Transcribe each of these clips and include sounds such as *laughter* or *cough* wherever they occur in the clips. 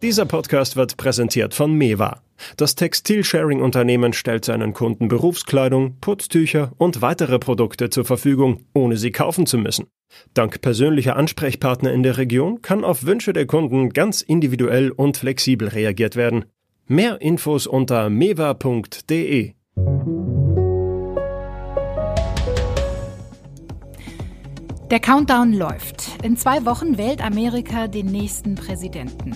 Dieser Podcast wird präsentiert von Mewa. Das Textilsharing-Unternehmen stellt seinen Kunden Berufskleidung, Putztücher und weitere Produkte zur Verfügung, ohne sie kaufen zu müssen. Dank persönlicher Ansprechpartner in der Region kann auf Wünsche der Kunden ganz individuell und flexibel reagiert werden. Mehr Infos unter mewa.de. Der Countdown läuft. In zwei Wochen wählt Amerika den nächsten Präsidenten.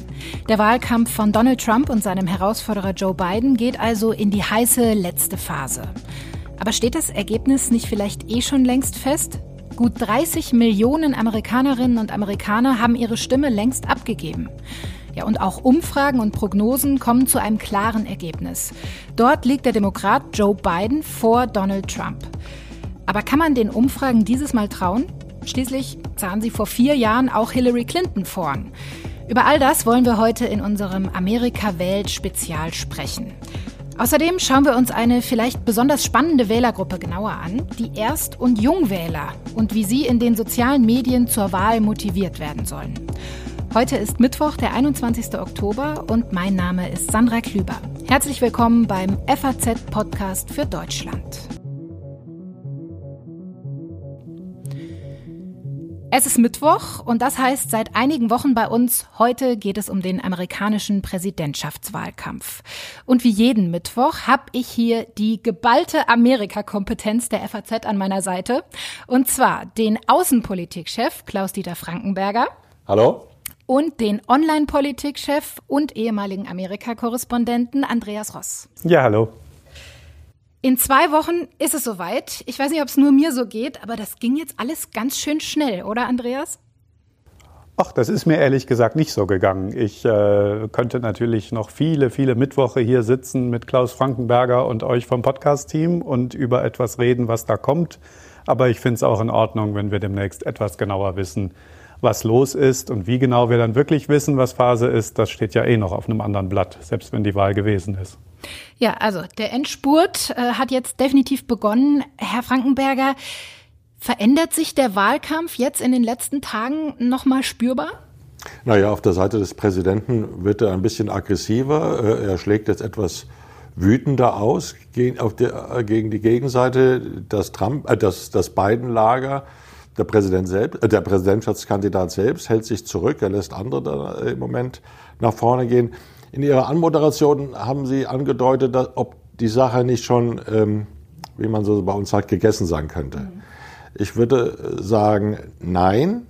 Der Wahlkampf von Donald Trump und seinem Herausforderer Joe Biden geht also in die heiße letzte Phase. Aber steht das Ergebnis nicht vielleicht eh schon längst fest? Gut 30 Millionen Amerikanerinnen und Amerikaner haben ihre Stimme längst abgegeben. Ja, und auch Umfragen und Prognosen kommen zu einem klaren Ergebnis. Dort liegt der Demokrat Joe Biden vor Donald Trump. Aber kann man den Umfragen dieses Mal trauen? Schließlich sahen sie vor vier Jahren auch Hillary Clinton vorn. Über all das wollen wir heute in unserem Amerika-Welt-Spezial sprechen. Außerdem schauen wir uns eine vielleicht besonders spannende Wählergruppe genauer an, die Erst- und Jungwähler und wie sie in den sozialen Medien zur Wahl motiviert werden sollen. Heute ist Mittwoch, der 21. Oktober und mein Name ist Sandra Klüber. Herzlich willkommen beim FAZ-Podcast für Deutschland. Es ist Mittwoch und das heißt seit einigen Wochen bei uns, heute geht es um den amerikanischen Präsidentschaftswahlkampf. Und wie jeden Mittwoch habe ich hier die geballte Amerikakompetenz der FAZ an meiner Seite. Und zwar den Außenpolitikchef Klaus-Dieter Frankenberger. Hallo. Und den Online-Politikchef und ehemaligen Amerika-Korrespondenten Andreas Ross. Ja, hallo. In zwei Wochen ist es soweit. Ich weiß nicht, ob es nur mir so geht, aber das ging jetzt alles ganz schön schnell, oder Andreas? Ach, das ist mir ehrlich gesagt nicht so gegangen. Ich äh, könnte natürlich noch viele, viele Mittwoche hier sitzen mit Klaus Frankenberger und euch vom Podcast-Team und über etwas reden, was da kommt. Aber ich finde es auch in Ordnung, wenn wir demnächst etwas genauer wissen, was los ist und wie genau wir dann wirklich wissen, was Phase ist. Das steht ja eh noch auf einem anderen Blatt, selbst wenn die Wahl gewesen ist. Ja, also der Endspurt äh, hat jetzt definitiv begonnen. Herr Frankenberger, verändert sich der Wahlkampf jetzt in den letzten Tagen nochmal spürbar? Naja, auf der Seite des Präsidenten wird er ein bisschen aggressiver. Äh, er schlägt jetzt etwas wütender aus gegen, der, äh, gegen die Gegenseite, das, Trump, äh, das, das Biden-Lager. Der Präsident selbst, äh, der Präsidentschaftskandidat selbst hält sich zurück. Er lässt andere da im Moment nach vorne gehen. In Ihrer Anmoderation haben Sie angedeutet, dass, ob die Sache nicht schon, ähm, wie man so bei uns sagt, gegessen sein könnte. Mhm. Ich würde sagen, nein.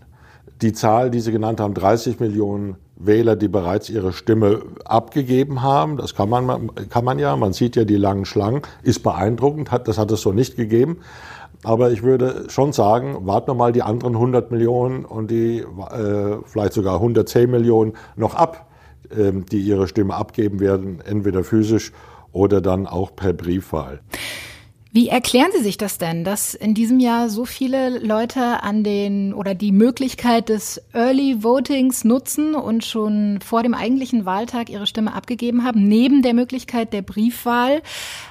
Die Zahl, die Sie genannt haben, 30 Millionen Wähler, die bereits ihre Stimme abgegeben haben, das kann man, kann man ja, man sieht ja die langen Schlangen, ist beeindruckend, hat, das hat es so nicht gegeben. Aber ich würde schon sagen, warten wir mal die anderen 100 Millionen und die äh, vielleicht sogar 110 Millionen noch ab die ihre Stimme abgeben werden, entweder physisch oder dann auch per Briefwahl. Wie erklären Sie sich das denn, dass in diesem Jahr so viele Leute an den oder die Möglichkeit des Early Votings nutzen und schon vor dem eigentlichen Wahltag ihre Stimme abgegeben haben, neben der Möglichkeit der Briefwahl?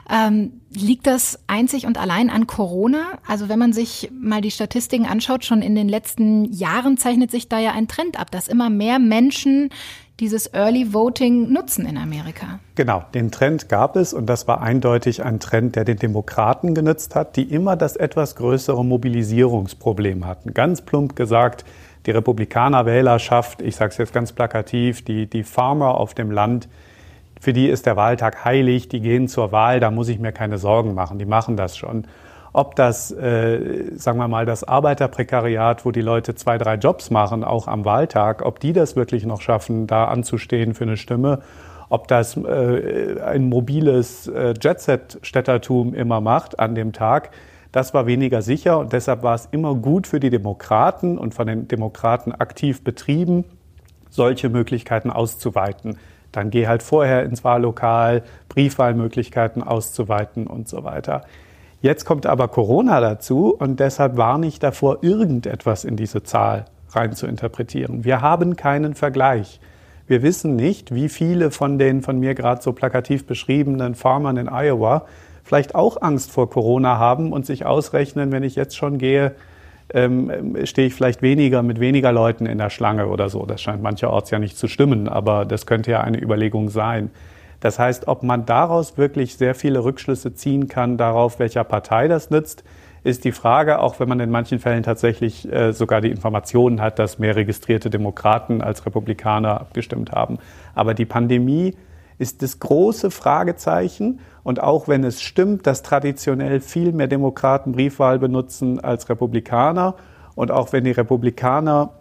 Ähm, liegt das einzig und allein an Corona? Also wenn man sich mal die Statistiken anschaut, schon in den letzten Jahren zeichnet sich da ja ein Trend ab, dass immer mehr Menschen dieses Early Voting nutzen in Amerika. Genau, den Trend gab es und das war eindeutig ein Trend, der den Demokraten genützt hat, die immer das etwas größere Mobilisierungsproblem hatten. Ganz plump gesagt, die Republikaner-Wählerschaft, ich sage es jetzt ganz plakativ, die, die Farmer auf dem Land, für die ist der Wahltag heilig, die gehen zur Wahl, da muss ich mir keine Sorgen machen, die machen das schon ob das, äh, sagen wir mal, das Arbeiterprekariat, wo die Leute zwei, drei Jobs machen, auch am Wahltag, ob die das wirklich noch schaffen, da anzustehen für eine Stimme, ob das äh, ein mobiles äh, Jetset-Städtertum immer macht an dem Tag, das war weniger sicher und deshalb war es immer gut für die Demokraten und von den Demokraten aktiv betrieben, solche Möglichkeiten auszuweiten. Dann geh halt vorher ins Wahllokal, Briefwahlmöglichkeiten auszuweiten und so weiter. Jetzt kommt aber Corona dazu und deshalb warne ich davor, irgendetwas in diese Zahl rein zu interpretieren. Wir haben keinen Vergleich. Wir wissen nicht, wie viele von den von mir gerade so plakativ beschriebenen Farmern in Iowa vielleicht auch Angst vor Corona haben und sich ausrechnen, wenn ich jetzt schon gehe, ähm, stehe ich vielleicht weniger mit weniger Leuten in der Schlange oder so. Das scheint mancherorts ja nicht zu stimmen, aber das könnte ja eine Überlegung sein. Das heißt, ob man daraus wirklich sehr viele Rückschlüsse ziehen kann darauf, welcher Partei das nützt, ist die Frage, auch wenn man in manchen Fällen tatsächlich äh, sogar die Informationen hat, dass mehr registrierte Demokraten als Republikaner abgestimmt haben. Aber die Pandemie ist das große Fragezeichen. Und auch wenn es stimmt, dass traditionell viel mehr Demokraten Briefwahl benutzen als Republikaner und auch wenn die Republikaner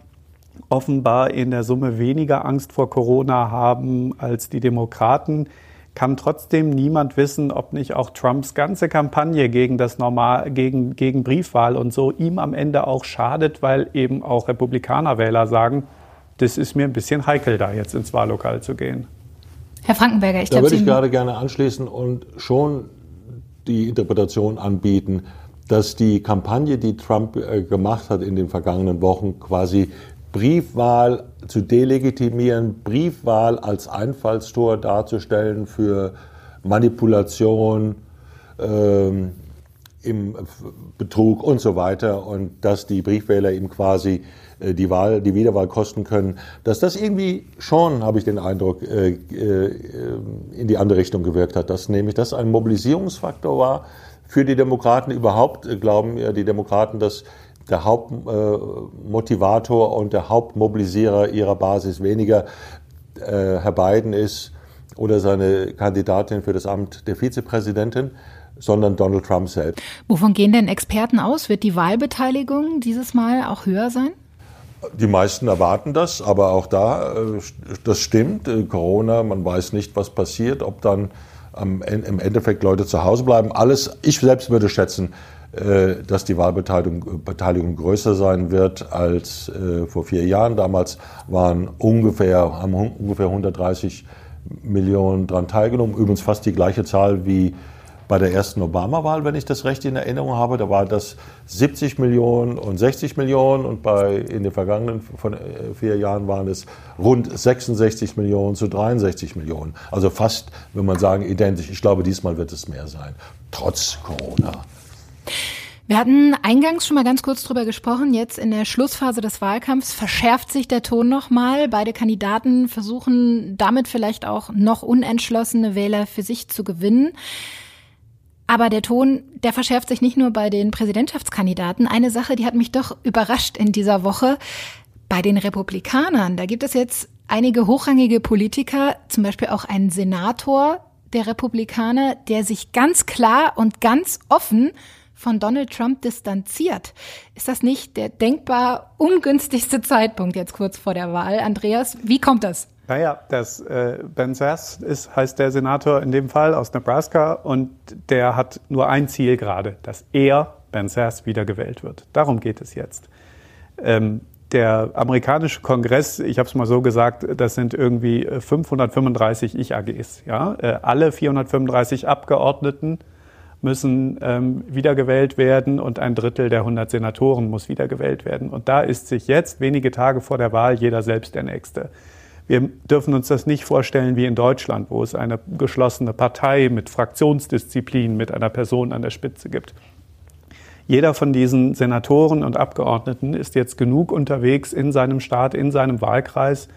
offenbar in der Summe weniger Angst vor Corona haben als die Demokraten, kann trotzdem niemand wissen, ob nicht auch Trumps ganze Kampagne gegen das Normal, gegen, gegen Briefwahl und so ihm am Ende auch schadet, weil eben auch Republikanerwähler sagen, das ist mir ein bisschen heikel, da jetzt ins Wahllokal zu gehen. Herr Frankenberger, ich Da würde ich gerade gerne anschließen und schon die Interpretation anbieten, dass die Kampagne, die Trump äh, gemacht hat in den vergangenen Wochen, quasi Briefwahl zu delegitimieren, Briefwahl als Einfallstor darzustellen für Manipulation, ähm, im Betrug und so weiter und dass die Briefwähler ihm quasi äh, die Wahl, die Wiederwahl kosten können, dass das irgendwie schon, habe ich den Eindruck, äh, äh, in die andere Richtung gewirkt hat, dass nämlich das ein Mobilisierungsfaktor war für die Demokraten. Überhaupt glauben ja die Demokraten, dass der Hauptmotivator und der Hauptmobilisierer ihrer Basis weniger Herr Biden ist oder seine Kandidatin für das Amt der Vizepräsidentin, sondern Donald Trump selbst. Wovon gehen denn Experten aus? Wird die Wahlbeteiligung dieses Mal auch höher sein? Die meisten erwarten das, aber auch da, äh, das stimmt. Äh, Corona, man weiß nicht, was passiert, ob dann im Endeffekt Leute zu Hause bleiben. Alles, ich selbst würde schätzen, äh, dass die Wahlbeteiligung Beteiligung größer sein wird als vor vier Jahren. Damals waren ungefähr, haben ungefähr 130 Millionen daran teilgenommen. Übrigens fast die gleiche Zahl wie bei der ersten Obama-Wahl, wenn ich das recht in Erinnerung habe, da war das 70 Millionen und 60 Millionen und bei, in den vergangenen von, äh, vier Jahren waren es rund 66 Millionen zu 63 Millionen. Also fast, wenn man sagen, identisch. Ich glaube, diesmal wird es mehr sein, trotz Corona. Wir hatten eingangs schon mal ganz kurz drüber gesprochen. Jetzt in der Schlussphase des Wahlkampfs verschärft sich der Ton nochmal. Beide Kandidaten versuchen damit vielleicht auch noch unentschlossene Wähler für sich zu gewinnen. Aber der Ton, der verschärft sich nicht nur bei den Präsidentschaftskandidaten. Eine Sache, die hat mich doch überrascht in dieser Woche. Bei den Republikanern, da gibt es jetzt einige hochrangige Politiker, zum Beispiel auch einen Senator der Republikaner, der sich ganz klar und ganz offen von Donald Trump distanziert. Ist das nicht der denkbar ungünstigste Zeitpunkt jetzt kurz vor der Wahl? Andreas, wie kommt das? Naja, das, äh, Ben Sass ist, heißt der Senator in dem Fall aus Nebraska und der hat nur ein Ziel gerade, dass er, Ben Sass, wiedergewählt wird. Darum geht es jetzt. Ähm, der amerikanische Kongress, ich habe es mal so gesagt, das sind irgendwie 535 Ich-AGs. Ja? Äh, alle 435 Abgeordneten müssen ähm, wiedergewählt werden und ein Drittel der 100 Senatoren muss wiedergewählt werden. Und da ist sich jetzt, wenige Tage vor der Wahl, jeder selbst der Nächste. Wir dürfen uns das nicht vorstellen wie in Deutschland, wo es eine geschlossene Partei mit Fraktionsdisziplin, mit einer Person an der Spitze gibt. Jeder von diesen Senatoren und Abgeordneten ist jetzt genug unterwegs in seinem Staat, in seinem Wahlkreis,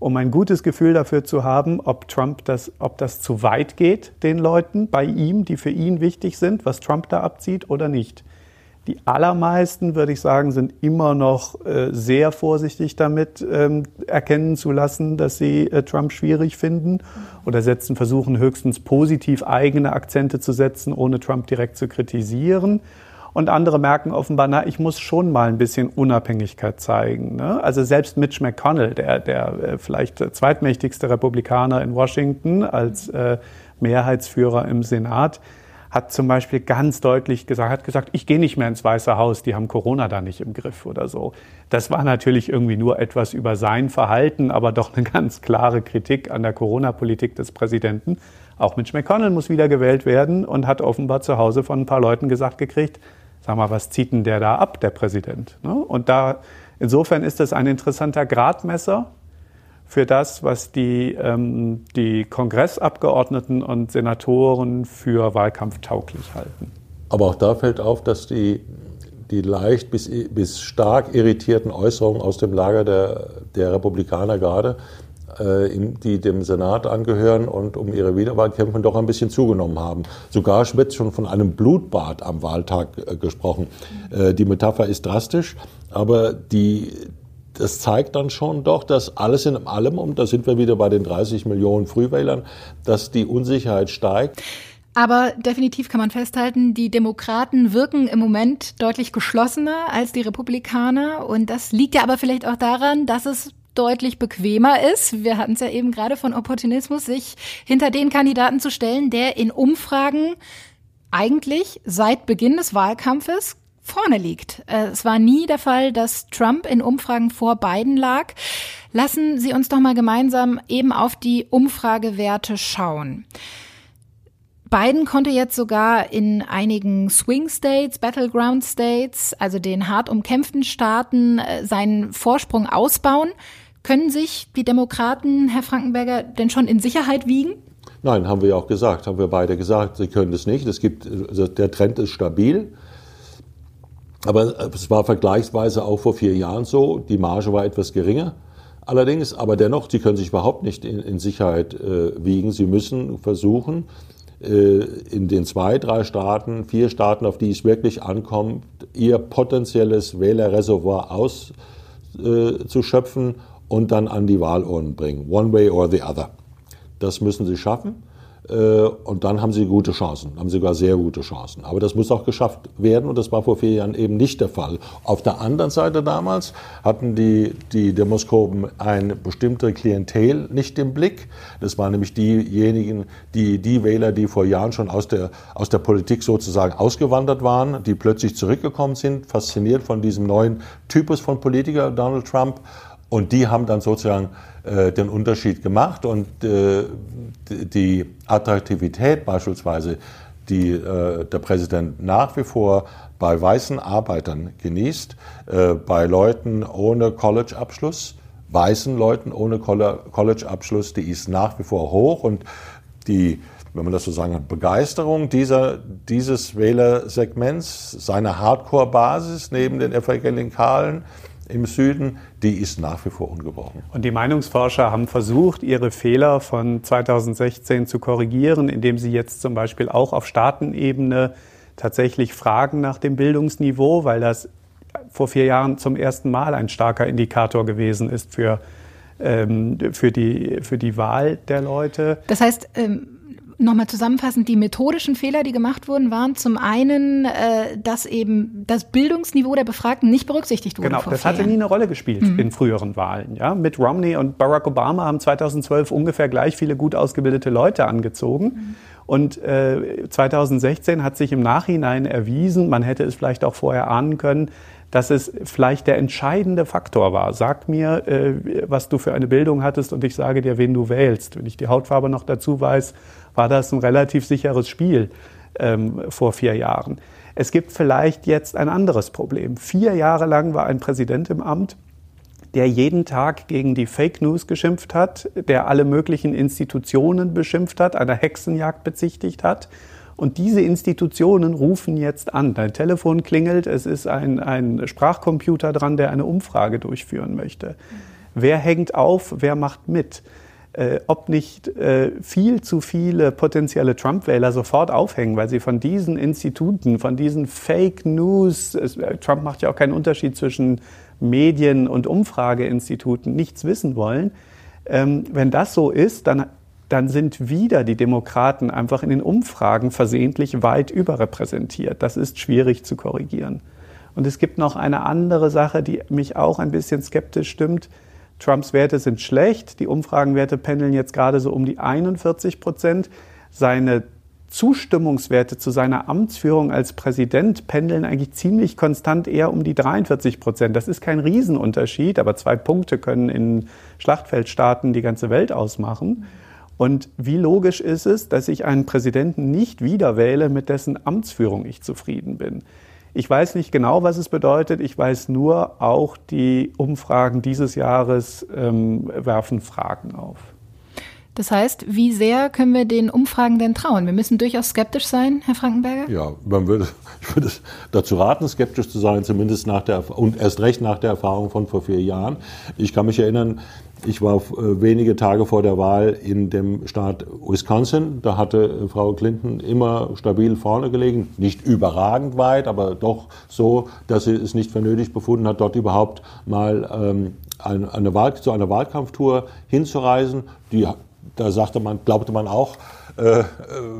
um ein gutes Gefühl dafür zu haben, ob Trump das, ob das zu weit geht, den Leuten bei ihm, die für ihn wichtig sind, was Trump da abzieht oder nicht. Die allermeisten, würde ich sagen, sind immer noch äh, sehr vorsichtig damit, ähm, erkennen zu lassen, dass sie äh, Trump schwierig finden oder setzen, versuchen höchstens positiv eigene Akzente zu setzen, ohne Trump direkt zu kritisieren. Und andere merken offenbar, na, ich muss schon mal ein bisschen Unabhängigkeit zeigen. Ne? Also selbst Mitch McConnell, der, der äh, vielleicht zweitmächtigste Republikaner in Washington als äh, Mehrheitsführer im Senat, hat zum Beispiel ganz deutlich gesagt, hat gesagt, ich gehe nicht mehr ins Weiße Haus, die haben Corona da nicht im Griff oder so. Das war natürlich irgendwie nur etwas über sein Verhalten, aber doch eine *laughs* ganz klare Kritik an der Corona-Politik des Präsidenten. Auch Mitch McConnell muss wieder gewählt werden und hat offenbar zu Hause von ein paar Leuten gesagt gekriegt, sag mal, was zieht denn der da ab, der Präsident? Ne? Und da, insofern ist das ein interessanter Gradmesser für das, was die, ähm, die Kongressabgeordneten und Senatoren für wahlkampftauglich halten. Aber auch da fällt auf, dass die die leicht bis, bis stark irritierten Äußerungen aus dem Lager der, der Republikaner gerade, die dem Senat angehören und um ihre Wiederwahl kämpfen, doch ein bisschen zugenommen haben. Sogar wird schon von einem Blutbad am Wahltag äh, gesprochen. Äh, die Metapher ist drastisch, aber die, das zeigt dann schon doch, dass alles in allem, und da sind wir wieder bei den 30 Millionen Frühwählern, dass die Unsicherheit steigt. Aber definitiv kann man festhalten, die Demokraten wirken im Moment deutlich geschlossener als die Republikaner. Und das liegt ja aber vielleicht auch daran, dass es deutlich bequemer ist, wir hatten es ja eben gerade von Opportunismus, sich hinter den Kandidaten zu stellen, der in Umfragen eigentlich seit Beginn des Wahlkampfes vorne liegt. Äh, es war nie der Fall, dass Trump in Umfragen vor Biden lag. Lassen Sie uns doch mal gemeinsam eben auf die Umfragewerte schauen. Biden konnte jetzt sogar in einigen Swing States, Battleground States, also den hart umkämpften Staaten, äh, seinen Vorsprung ausbauen. Können sich die Demokraten, Herr Frankenberger, denn schon in Sicherheit wiegen? Nein, haben wir ja auch gesagt, haben wir beide gesagt, sie können es nicht. Es gibt, also der Trend ist stabil. Aber es war vergleichsweise auch vor vier Jahren so. Die Marge war etwas geringer. Allerdings, aber dennoch, sie können sich überhaupt nicht in, in Sicherheit äh, wiegen. Sie müssen versuchen, äh, in den zwei, drei Staaten, vier Staaten, auf die es wirklich ankommt, ihr potenzielles Wählerreservoir auszuschöpfen äh, und dann an die Wahlurnen bringen. One way or the other. Das müssen sie schaffen. Äh, und dann haben sie gute Chancen, haben sie sogar sehr gute Chancen. Aber das muss auch geschafft werden und das war vor vier Jahren eben nicht der Fall. Auf der anderen Seite damals hatten die, die Demoskopen eine bestimmte Klientel nicht im Blick. Das waren nämlich diejenigen, die, die Wähler, die vor Jahren schon aus der, aus der Politik sozusagen ausgewandert waren, die plötzlich zurückgekommen sind, fasziniert von diesem neuen Typus von Politiker, Donald Trump. Und die haben dann sozusagen äh, den Unterschied gemacht und äh, die Attraktivität beispielsweise, die äh, der Präsident nach wie vor bei weißen Arbeitern genießt, äh, bei Leuten ohne College-Abschluss, weißen Leuten ohne College-Abschluss, die ist nach wie vor hoch und die wenn man das so sagen kann, Begeisterung dieser, dieses Wählersegments, seiner Hardcore-Basis neben den Evangelikalen, im Süden, die ist nach wie vor ungebrochen. Und die Meinungsforscher haben versucht, ihre Fehler von 2016 zu korrigieren, indem sie jetzt zum Beispiel auch auf Staatenebene tatsächlich fragen nach dem Bildungsniveau, weil das vor vier Jahren zum ersten Mal ein starker Indikator gewesen ist für, ähm, für, die, für die Wahl der Leute. Das heißt, ähm Nochmal zusammenfassend, die methodischen Fehler, die gemacht wurden, waren zum einen, äh, dass eben das Bildungsniveau der Befragten nicht berücksichtigt wurde. Genau, das hatte nie eine Rolle gespielt mhm. in früheren Wahlen. Ja? Mit Romney und Barack Obama haben 2012 ungefähr gleich viele gut ausgebildete Leute angezogen. Mhm. Und äh, 2016 hat sich im Nachhinein erwiesen, man hätte es vielleicht auch vorher ahnen können, dass es vielleicht der entscheidende Faktor war. Sag mir, äh, was du für eine Bildung hattest und ich sage dir, wen du wählst. Wenn ich die Hautfarbe noch dazu weiß, war das ein relativ sicheres Spiel ähm, vor vier Jahren. Es gibt vielleicht jetzt ein anderes Problem. Vier Jahre lang war ein Präsident im Amt, der jeden Tag gegen die Fake News geschimpft hat, der alle möglichen Institutionen beschimpft hat, einer Hexenjagd bezichtigt hat und diese Institutionen rufen jetzt an. Dein Telefon klingelt, es ist ein, ein Sprachcomputer dran, der eine Umfrage durchführen möchte. Wer hängt auf, wer macht mit? Äh, ob nicht äh, viel zu viele potenzielle Trump-Wähler sofort aufhängen, weil sie von diesen Instituten, von diesen Fake News, es, äh, Trump macht ja auch keinen Unterschied zwischen Medien und Umfrageinstituten, nichts wissen wollen. Ähm, wenn das so ist, dann dann sind wieder die Demokraten einfach in den Umfragen versehentlich weit überrepräsentiert. Das ist schwierig zu korrigieren. Und es gibt noch eine andere Sache, die mich auch ein bisschen skeptisch stimmt. Trumps Werte sind schlecht. Die Umfragenwerte pendeln jetzt gerade so um die 41 Prozent. Seine Zustimmungswerte zu seiner Amtsführung als Präsident pendeln eigentlich ziemlich konstant eher um die 43 Prozent. Das ist kein Riesenunterschied, aber zwei Punkte können in Schlachtfeldstaaten die ganze Welt ausmachen. Und wie logisch ist es, dass ich einen Präsidenten nicht wieder wähle, mit dessen Amtsführung ich zufrieden bin? Ich weiß nicht genau, was es bedeutet. Ich weiß nur, auch die Umfragen dieses Jahres ähm, werfen Fragen auf. Das heißt, wie sehr können wir den Umfragen denn trauen? Wir müssen durchaus skeptisch sein, Herr Frankenberger? Ja, man würde, ich würde dazu raten, skeptisch zu sein, zumindest nach der, und erst recht nach der Erfahrung von vor vier Jahren. Ich kann mich erinnern, ich war äh, wenige Tage vor der Wahl in dem Staat Wisconsin. Da hatte äh, Frau Clinton immer stabil vorne gelegen. Nicht überragend weit, aber doch so, dass sie es nicht für nötig befunden hat, dort überhaupt mal ähm, eine Wahl, zu einer Wahlkampftour hinzureisen. Die, da sagte man, glaubte man auch, äh,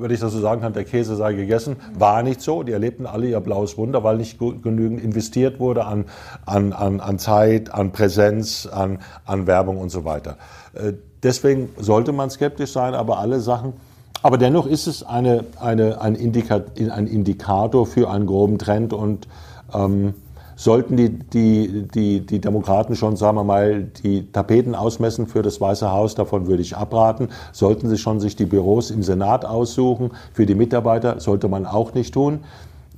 wenn ich das so sagen kann, der Käse sei gegessen. War nicht so. Die erlebten alle ihr blaues Wunder, weil nicht genügend investiert wurde an, an, an, an Zeit, an Präsenz, an, an Werbung und so weiter. Äh, deswegen sollte man skeptisch sein, aber alle Sachen, aber dennoch ist es eine, eine, ein, Indika ein Indikator für einen groben Trend und ähm, sollten die, die, die, die Demokraten schon, sagen wir mal, die Tapeten ausmessen für das Weiße Haus, davon würde ich abraten. Sollten sie schon sich die Büros im Senat aussuchen, für die Mitarbeiter, sollte man auch nicht tun.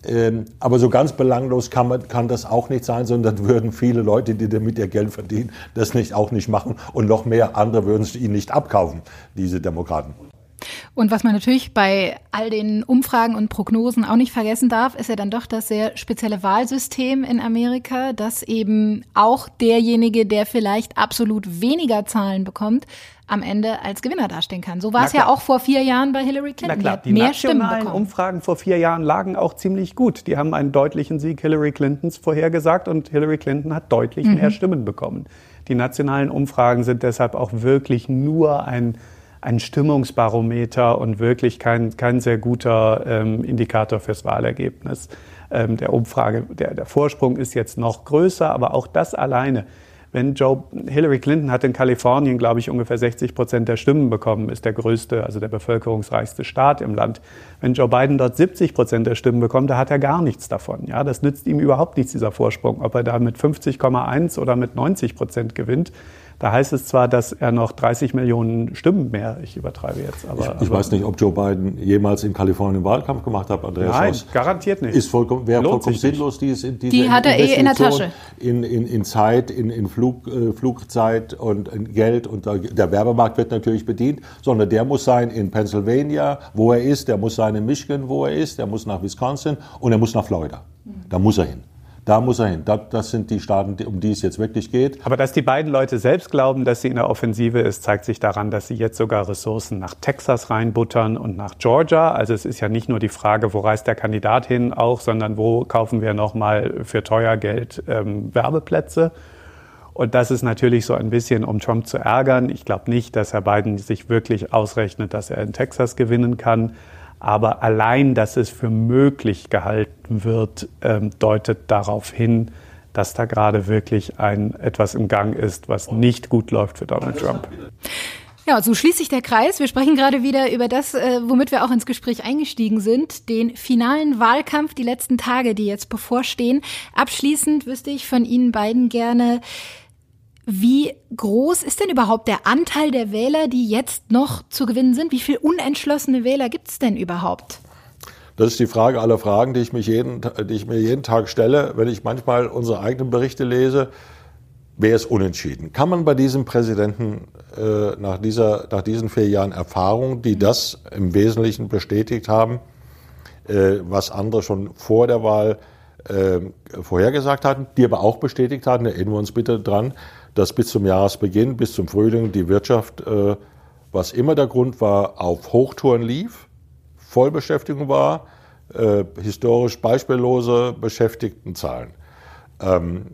Ähm, aber so ganz belanglos kann, man, kann das auch nicht sein, sondern *laughs* würden viele Leute, die damit ihr Geld verdienen, das nicht auch nicht machen und noch mehr andere würden es ihnen nicht abkaufen, diese Demokraten. Und was man natürlich bei all den Umfragen und Prognosen auch nicht vergessen darf, ist ja dann doch das sehr spezielle Wahlsystem in Amerika, dass eben auch derjenige, der vielleicht absolut weniger Zahlen bekommt, am Ende als Gewinner dastehen kann. So war es ja auch vor vier Jahren bei Hillary Clinton. Na klar, die, die mehr nationalen Umfragen vor vier Jahren lagen auch ziemlich gut. Die haben einen deutlichen Sieg Hillary Clintons vorhergesagt und Hillary Clinton hat deutlich mhm. mehr Stimmen bekommen. Die nationalen Umfragen sind deshalb auch wirklich nur ein ein Stimmungsbarometer und wirklich kein, kein sehr guter ähm, Indikator fürs Wahlergebnis ähm, der Umfrage. Der, der Vorsprung ist jetzt noch größer, aber auch das alleine wenn Joe Hillary Clinton hat in Kalifornien, glaube ich, ungefähr 60 Prozent der Stimmen bekommen, ist der größte, also der bevölkerungsreichste Staat im Land. Wenn Joe Biden dort 70 Prozent der Stimmen bekommt, da hat er gar nichts davon. Ja, das nützt ihm überhaupt nichts dieser Vorsprung, ob er da mit 50,1 oder mit 90 Prozent gewinnt. Da heißt es zwar, dass er noch 30 Millionen Stimmen mehr, ich übertreibe jetzt, aber. Ich, ich aber, weiß nicht, ob Joe Biden jemals in Kalifornien Wahlkampf gemacht hat, Andreas Nein, Haus. garantiert nicht. Ist vollkommen, wäre vollkommen sinnlos, dieses, diese Die hat er eh in der Tasche. In, in, in Zeit, in, in Flug, äh, Flugzeit und in Geld und der Werbemarkt wird natürlich bedient, sondern der muss sein in Pennsylvania, wo er ist, der muss sein in Michigan, wo er ist, der muss nach Wisconsin und er muss nach Florida. Da muss er hin. Da muss er hin. Das sind die Staaten, um die es jetzt wirklich geht. Aber dass die beiden Leute selbst glauben, dass sie in der Offensive ist, zeigt sich daran, dass sie jetzt sogar Ressourcen nach Texas reinbuttern und nach Georgia. Also es ist ja nicht nur die Frage, wo reist der Kandidat hin auch, sondern wo kaufen wir nochmal für teuer Geld ähm, Werbeplätze. Und das ist natürlich so ein bisschen, um Trump zu ärgern. Ich glaube nicht, dass Herr Biden sich wirklich ausrechnet, dass er in Texas gewinnen kann. Aber allein, dass es für möglich gehalten wird, ähm, deutet darauf hin, dass da gerade wirklich ein etwas im Gang ist, was nicht gut läuft für Donald Trump. Ja, so schließt sich der Kreis. Wir sprechen gerade wieder über das, äh, womit wir auch ins Gespräch eingestiegen sind, den finalen Wahlkampf, die letzten Tage, die jetzt bevorstehen. Abschließend wüsste ich von Ihnen beiden gerne, wie groß ist denn überhaupt der Anteil der Wähler, die jetzt noch zu gewinnen sind? Wie viele unentschlossene Wähler gibt es denn überhaupt? Das ist die Frage aller Fragen, die ich, mich jeden, die ich mir jeden Tag stelle, wenn ich manchmal unsere eigenen Berichte lese. Wer ist unentschieden? Kann man bei diesem Präsidenten äh, nach, dieser, nach diesen vier Jahren Erfahrung, die das im Wesentlichen bestätigt haben, äh, was andere schon vor der Wahl äh, vorhergesagt hatten, die aber auch bestätigt hatten, erinnern wir uns bitte dran, dass bis zum Jahresbeginn, bis zum Frühling die Wirtschaft, äh, was immer der Grund war, auf Hochtouren lief, Vollbeschäftigung war, äh, historisch beispiellose Beschäftigtenzahlen. Ähm,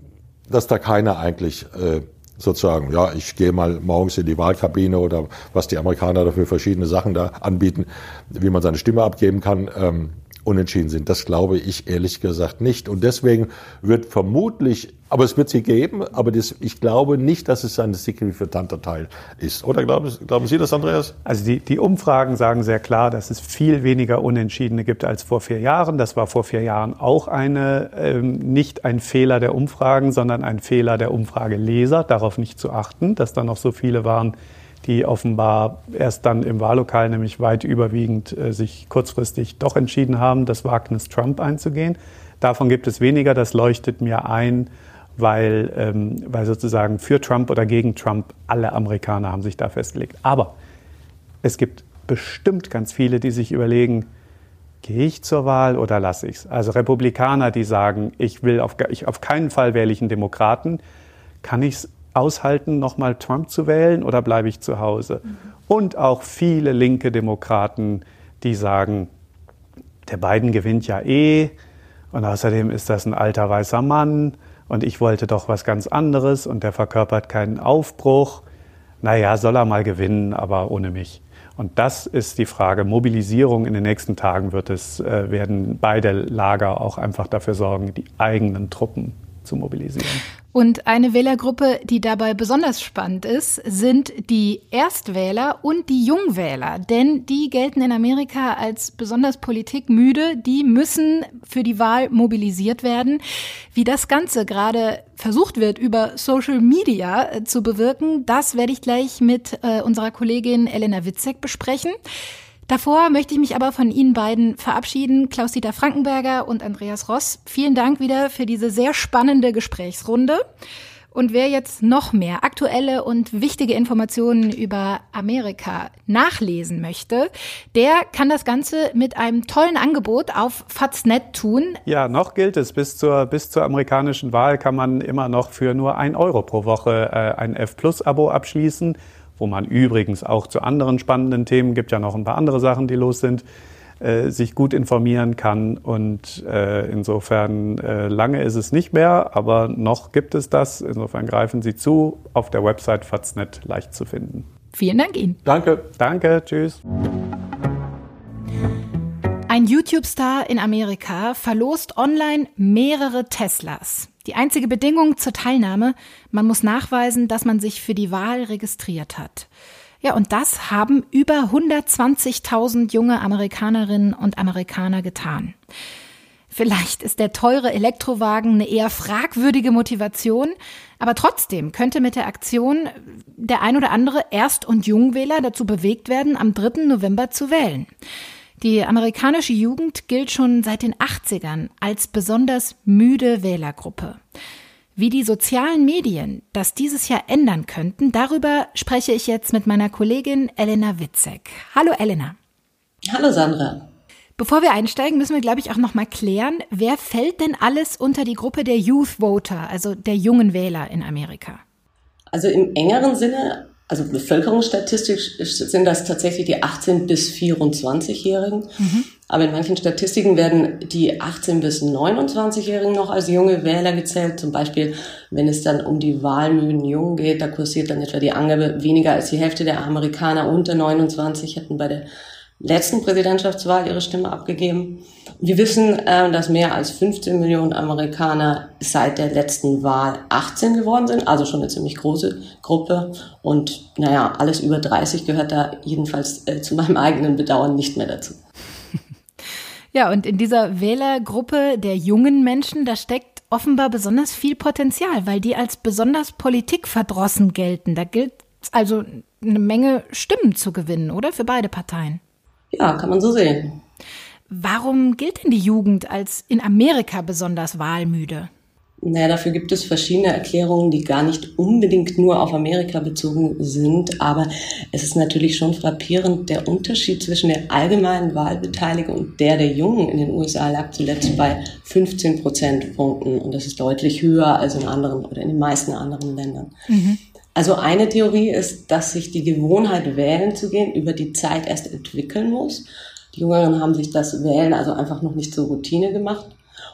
dass da keiner eigentlich äh, sozusagen, ja, ich gehe mal morgens in die Wahlkabine oder was die Amerikaner dafür verschiedene Sachen da anbieten, wie man seine Stimme abgeben kann, ähm, unentschieden sind. Das glaube ich ehrlich gesagt nicht. Und deswegen wird vermutlich, aber es wird sie geben, aber das, ich glaube nicht, dass es ein signifikanter Teil ist. Oder glauben, glauben Sie das, Andreas? Also die, die Umfragen sagen sehr klar, dass es viel weniger Unentschiedene gibt als vor vier Jahren. Das war vor vier Jahren auch eine, ähm, nicht ein Fehler der Umfragen, sondern ein Fehler der Umfrageleser, darauf nicht zu achten, dass da noch so viele waren, die offenbar erst dann im Wahllokal, nämlich weit überwiegend, äh, sich kurzfristig doch entschieden haben, das Wagnis Trump einzugehen. Davon gibt es weniger, das leuchtet mir ein, weil, ähm, weil sozusagen für Trump oder gegen Trump alle Amerikaner haben sich da festgelegt. Aber Es gibt bestimmt ganz viele, die sich überlegen, gehe ich zur Wahl oder lasse ich es? Also Republikaner, die sagen, ich will auf, ich, auf keinen Fall wähle ich einen Demokraten, kann ich es aushalten, nochmal Trump zu wählen oder bleibe ich zu Hause? Mhm. Und auch viele linke Demokraten, die sagen, der Biden gewinnt ja eh und außerdem ist das ein alter weißer Mann und ich wollte doch was ganz anderes und der verkörpert keinen Aufbruch. Naja, soll er mal gewinnen, aber ohne mich. Und das ist die Frage. Mobilisierung in den nächsten Tagen wird es, äh, werden beide Lager auch einfach dafür sorgen, die eigenen Truppen zu mobilisieren. Und eine Wählergruppe, die dabei besonders spannend ist, sind die Erstwähler und die Jungwähler. Denn die gelten in Amerika als besonders politikmüde. Die müssen für die Wahl mobilisiert werden. Wie das Ganze gerade versucht wird, über Social Media äh, zu bewirken, das werde ich gleich mit äh, unserer Kollegin Elena Witzek besprechen. Davor möchte ich mich aber von Ihnen beiden verabschieden, Klaus-Dieter Frankenberger und Andreas Ross. Vielen Dank wieder für diese sehr spannende Gesprächsrunde. Und wer jetzt noch mehr aktuelle und wichtige Informationen über Amerika nachlesen möchte, der kann das Ganze mit einem tollen Angebot auf Faznet tun. Ja, noch gilt es. Bis zur, bis zur amerikanischen Wahl kann man immer noch für nur ein Euro pro Woche äh, ein F-Plus-Abo abschließen wo man übrigens auch zu anderen spannenden Themen, gibt ja noch ein paar andere Sachen, die los sind, äh, sich gut informieren kann. Und äh, insofern äh, lange ist es nicht mehr, aber noch gibt es das. Insofern greifen Sie zu, auf der Website Faznet leicht zu finden. Vielen Dank Ihnen. Danke. Danke. Tschüss. Ein YouTube-Star in Amerika verlost online mehrere Teslas. Die einzige Bedingung zur Teilnahme, man muss nachweisen, dass man sich für die Wahl registriert hat. Ja, und das haben über 120.000 junge Amerikanerinnen und Amerikaner getan. Vielleicht ist der teure Elektrowagen eine eher fragwürdige Motivation, aber trotzdem könnte mit der Aktion der ein oder andere Erst- und Jungwähler dazu bewegt werden, am 3. November zu wählen. Die amerikanische Jugend gilt schon seit den 80ern als besonders müde Wählergruppe. Wie die sozialen Medien das dieses Jahr ändern könnten, darüber spreche ich jetzt mit meiner Kollegin Elena Witzek. Hallo Elena. Hallo Sandra. Bevor wir einsteigen, müssen wir, glaube ich, auch noch mal klären, wer fällt denn alles unter die Gruppe der Youth Voter, also der jungen Wähler in Amerika? Also im engeren Sinne also bevölkerungsstatistisch sind das tatsächlich die 18 bis 24-Jährigen. Mhm. Aber in manchen Statistiken werden die 18 bis 29-Jährigen noch als junge Wähler gezählt. Zum Beispiel, wenn es dann um die wahlmüden Jungen geht, da kursiert dann etwa die Angabe, weniger als die Hälfte der Amerikaner unter 29 hätten bei der letzten Präsidentschaftswahl ihre Stimme abgegeben. Wir wissen, äh, dass mehr als 15 Millionen Amerikaner seit der letzten Wahl 18 geworden sind, also schon eine ziemlich große Gruppe. Und naja, alles über 30 gehört da jedenfalls äh, zu meinem *laughs* eigenen Bedauern nicht mehr dazu. *laughs* Ja, und in dieser Wählergruppe der jungen Menschen, da steckt offenbar besonders viel Potenzial, weil die als besonders politikverdrossen gelten. Da gilt also eine Menge Stimmen zu gewinnen, oder? Für beide Parteien. Ja, kann man so sehen. Warum gilt denn die Jugend als in Amerika besonders wahlmüde? Naja, dafür gibt es verschiedene Erklärungen, die gar nicht unbedingt nur auf Amerika bezogen sind. Aber es ist natürlich schon frappierend, der Unterschied zwischen der allgemeinen Wahlbeteiligung und der der Jungen in den USA lag zuletzt bei 15 Prozentpunkten. Und das ist deutlich höher als in anderen oder in den meisten anderen Ländern. Mhm. Also eine Theorie ist, dass sich die Gewohnheit, wählen zu gehen, über die Zeit erst entwickeln muss. Die Jüngeren haben sich das Wählen also einfach noch nicht zur Routine gemacht.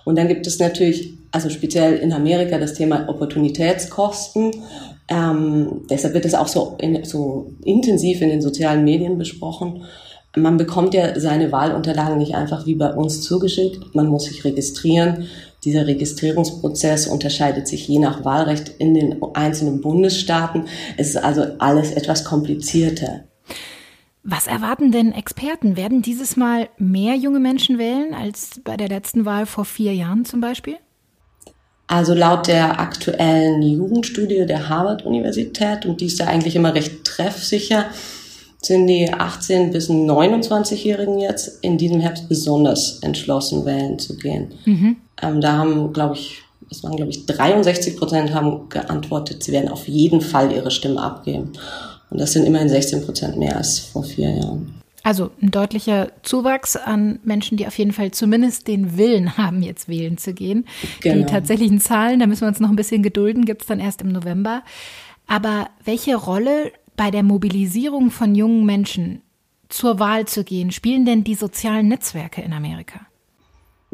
Und dann gibt es natürlich, also speziell in Amerika, das Thema Opportunitätskosten. Ähm, deshalb wird es auch so, in, so intensiv in den sozialen Medien besprochen. Man bekommt ja seine Wahlunterlagen nicht einfach wie bei uns zugeschickt. Man muss sich registrieren. Dieser Registrierungsprozess unterscheidet sich je nach Wahlrecht in den einzelnen Bundesstaaten. Es ist also alles etwas komplizierter. Was erwarten denn Experten? Werden dieses Mal mehr junge Menschen wählen als bei der letzten Wahl vor vier Jahren zum Beispiel? Also laut der aktuellen Jugendstudie der Harvard-Universität, und die ist ja eigentlich immer recht treffsicher, sind die 18- bis 29-Jährigen jetzt in diesem Herbst besonders entschlossen, wählen zu gehen. Mhm. Ähm, da haben, glaube ich, es waren, glaube ich, 63 Prozent haben geantwortet, sie werden auf jeden Fall ihre Stimme abgeben. Und das sind immerhin 16 Prozent mehr als vor vier Jahren. Also ein deutlicher Zuwachs an Menschen, die auf jeden Fall zumindest den Willen haben, jetzt wählen zu gehen. Genau. Die tatsächlichen Zahlen, da müssen wir uns noch ein bisschen gedulden, gibt es dann erst im November. Aber welche Rolle bei der Mobilisierung von jungen Menschen zur Wahl zu gehen, spielen denn die sozialen Netzwerke in Amerika?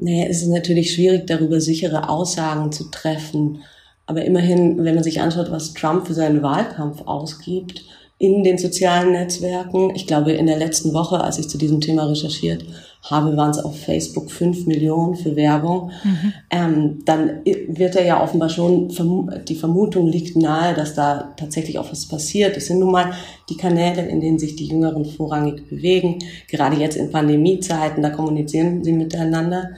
Naja, es ist natürlich schwierig, darüber sichere Aussagen zu treffen. Aber immerhin, wenn man sich anschaut, was Trump für seinen Wahlkampf ausgibt, in den sozialen Netzwerken. Ich glaube, in der letzten Woche, als ich zu diesem Thema recherchiert habe, waren es auf Facebook fünf Millionen für Werbung. Mhm. Ähm, dann wird er ja offenbar schon, die Vermutung liegt nahe, dass da tatsächlich auch was passiert. Es sind nun mal die Kanäle, in denen sich die Jüngeren vorrangig bewegen. Gerade jetzt in Pandemiezeiten, da kommunizieren sie miteinander.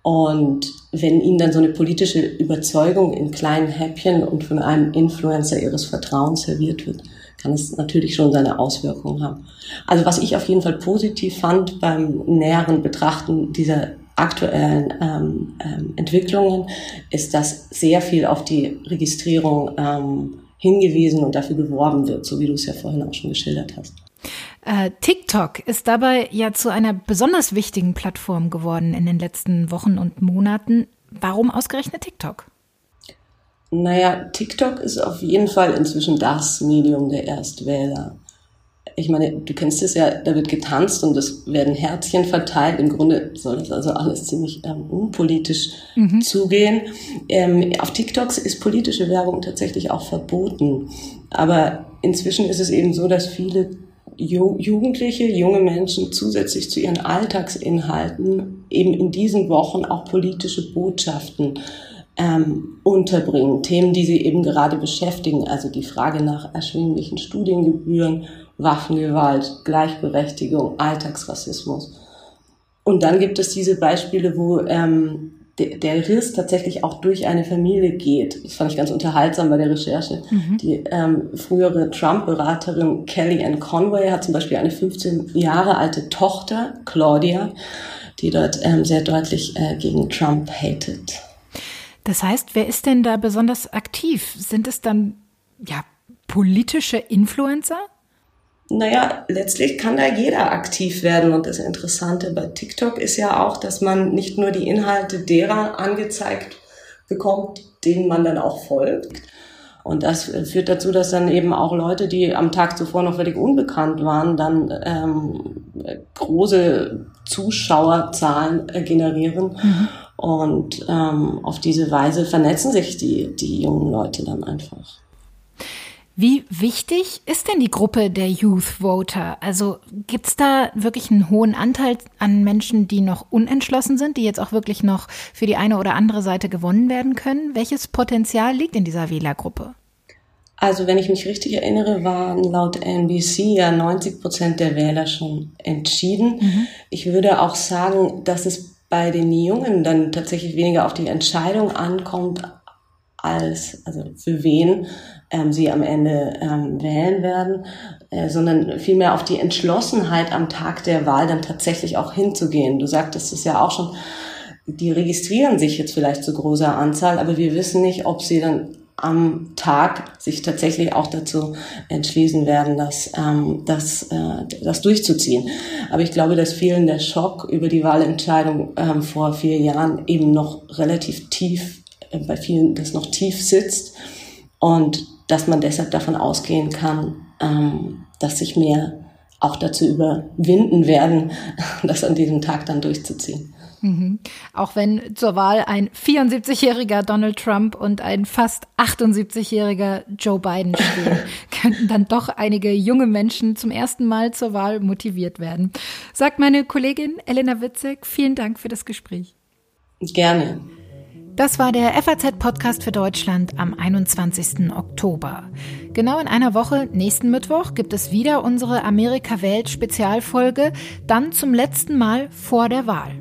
Und wenn ihnen dann so eine politische Überzeugung in kleinen Häppchen und von einem Influencer ihres Vertrauens serviert wird, kann es natürlich schon seine Auswirkungen haben. Also was ich auf jeden Fall positiv fand beim näheren Betrachten dieser aktuellen ähm, ähm, Entwicklungen, ist, dass sehr viel auf die Registrierung ähm, hingewiesen und dafür geworben wird, so wie du es ja vorhin auch schon geschildert hast. Äh, TikTok ist dabei ja zu einer besonders wichtigen Plattform geworden in den letzten Wochen und Monaten. Warum ausgerechnet TikTok? Naja, TikTok ist auf jeden Fall inzwischen das Medium der Erstwähler. Ich meine, du kennst es ja, da wird getanzt und es werden Herzchen verteilt. Im Grunde soll das also alles ziemlich ähm, unpolitisch mhm. zugehen. Ähm, auf TikToks ist politische Werbung tatsächlich auch verboten. Aber inzwischen ist es eben so, dass viele Jugendliche, junge Menschen zusätzlich zu ihren Alltagsinhalten eben in diesen Wochen auch politische Botschaften ähm, unterbringen. Themen, die sie eben gerade beschäftigen, also die Frage nach erschwinglichen Studiengebühren, Waffengewalt, Gleichberechtigung, Alltagsrassismus. Und dann gibt es diese Beispiele, wo ähm, der, der Riss tatsächlich auch durch eine Familie geht. Das fand ich ganz unterhaltsam bei der Recherche. Mhm. Die ähm, frühere Trump-Beraterin Kellyanne Conway hat zum Beispiel eine 15 Jahre alte Tochter, Claudia, die dort ähm, sehr deutlich äh, gegen Trump hatet. Das heißt, wer ist denn da besonders aktiv? Sind es dann ja politische Influencer? Naja, letztlich kann da jeder aktiv werden. Und das Interessante bei TikTok ist ja auch, dass man nicht nur die Inhalte derer angezeigt bekommt, denen man dann auch folgt. Und das führt dazu, dass dann eben auch Leute, die am Tag zuvor noch völlig unbekannt waren, dann ähm, große Zuschauerzahlen äh, generieren. Mhm. Und ähm, auf diese Weise vernetzen sich die, die jungen Leute dann einfach. Wie wichtig ist denn die Gruppe der Youth Voter? Also gibt es da wirklich einen hohen Anteil an Menschen, die noch unentschlossen sind, die jetzt auch wirklich noch für die eine oder andere Seite gewonnen werden können? Welches Potenzial liegt in dieser Wählergruppe? Also wenn ich mich richtig erinnere, waren laut NBC ja 90 Prozent der Wähler schon entschieden. Mhm. Ich würde auch sagen, dass es bei den Jungen dann tatsächlich weniger auf die Entscheidung ankommt, als also für wen ähm, sie am Ende ähm, wählen werden, äh, sondern vielmehr auf die Entschlossenheit am Tag der Wahl dann tatsächlich auch hinzugehen. Du sagtest es ja auch schon, die registrieren sich jetzt vielleicht zu großer Anzahl, aber wir wissen nicht, ob sie dann am Tag sich tatsächlich auch dazu entschließen werden, das, ähm, das, äh, das durchzuziehen. Aber ich glaube, dass vielen der Schock über die Wahlentscheidung ähm, vor vier Jahren eben noch relativ tief, äh, bei vielen das noch tief sitzt und dass man deshalb davon ausgehen kann, ähm, dass sich mehr auch dazu überwinden werden, *laughs* das an diesem Tag dann durchzuziehen. Mhm. Auch wenn zur Wahl ein 74-jähriger Donald Trump und ein fast 78-jähriger Joe Biden stehen, *laughs* könnten dann doch einige junge Menschen zum ersten Mal zur Wahl motiviert werden. Sagt meine Kollegin Elena Witzek, vielen Dank für das Gespräch. Gerne. Das war der FAZ-Podcast für Deutschland am 21. Oktober. Genau in einer Woche, nächsten Mittwoch, gibt es wieder unsere Amerika-Welt-Spezialfolge, dann zum letzten Mal vor der Wahl.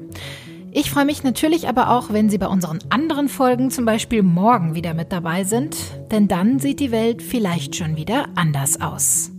Ich freue mich natürlich aber auch, wenn Sie bei unseren anderen Folgen zum Beispiel morgen wieder mit dabei sind, denn dann sieht die Welt vielleicht schon wieder anders aus.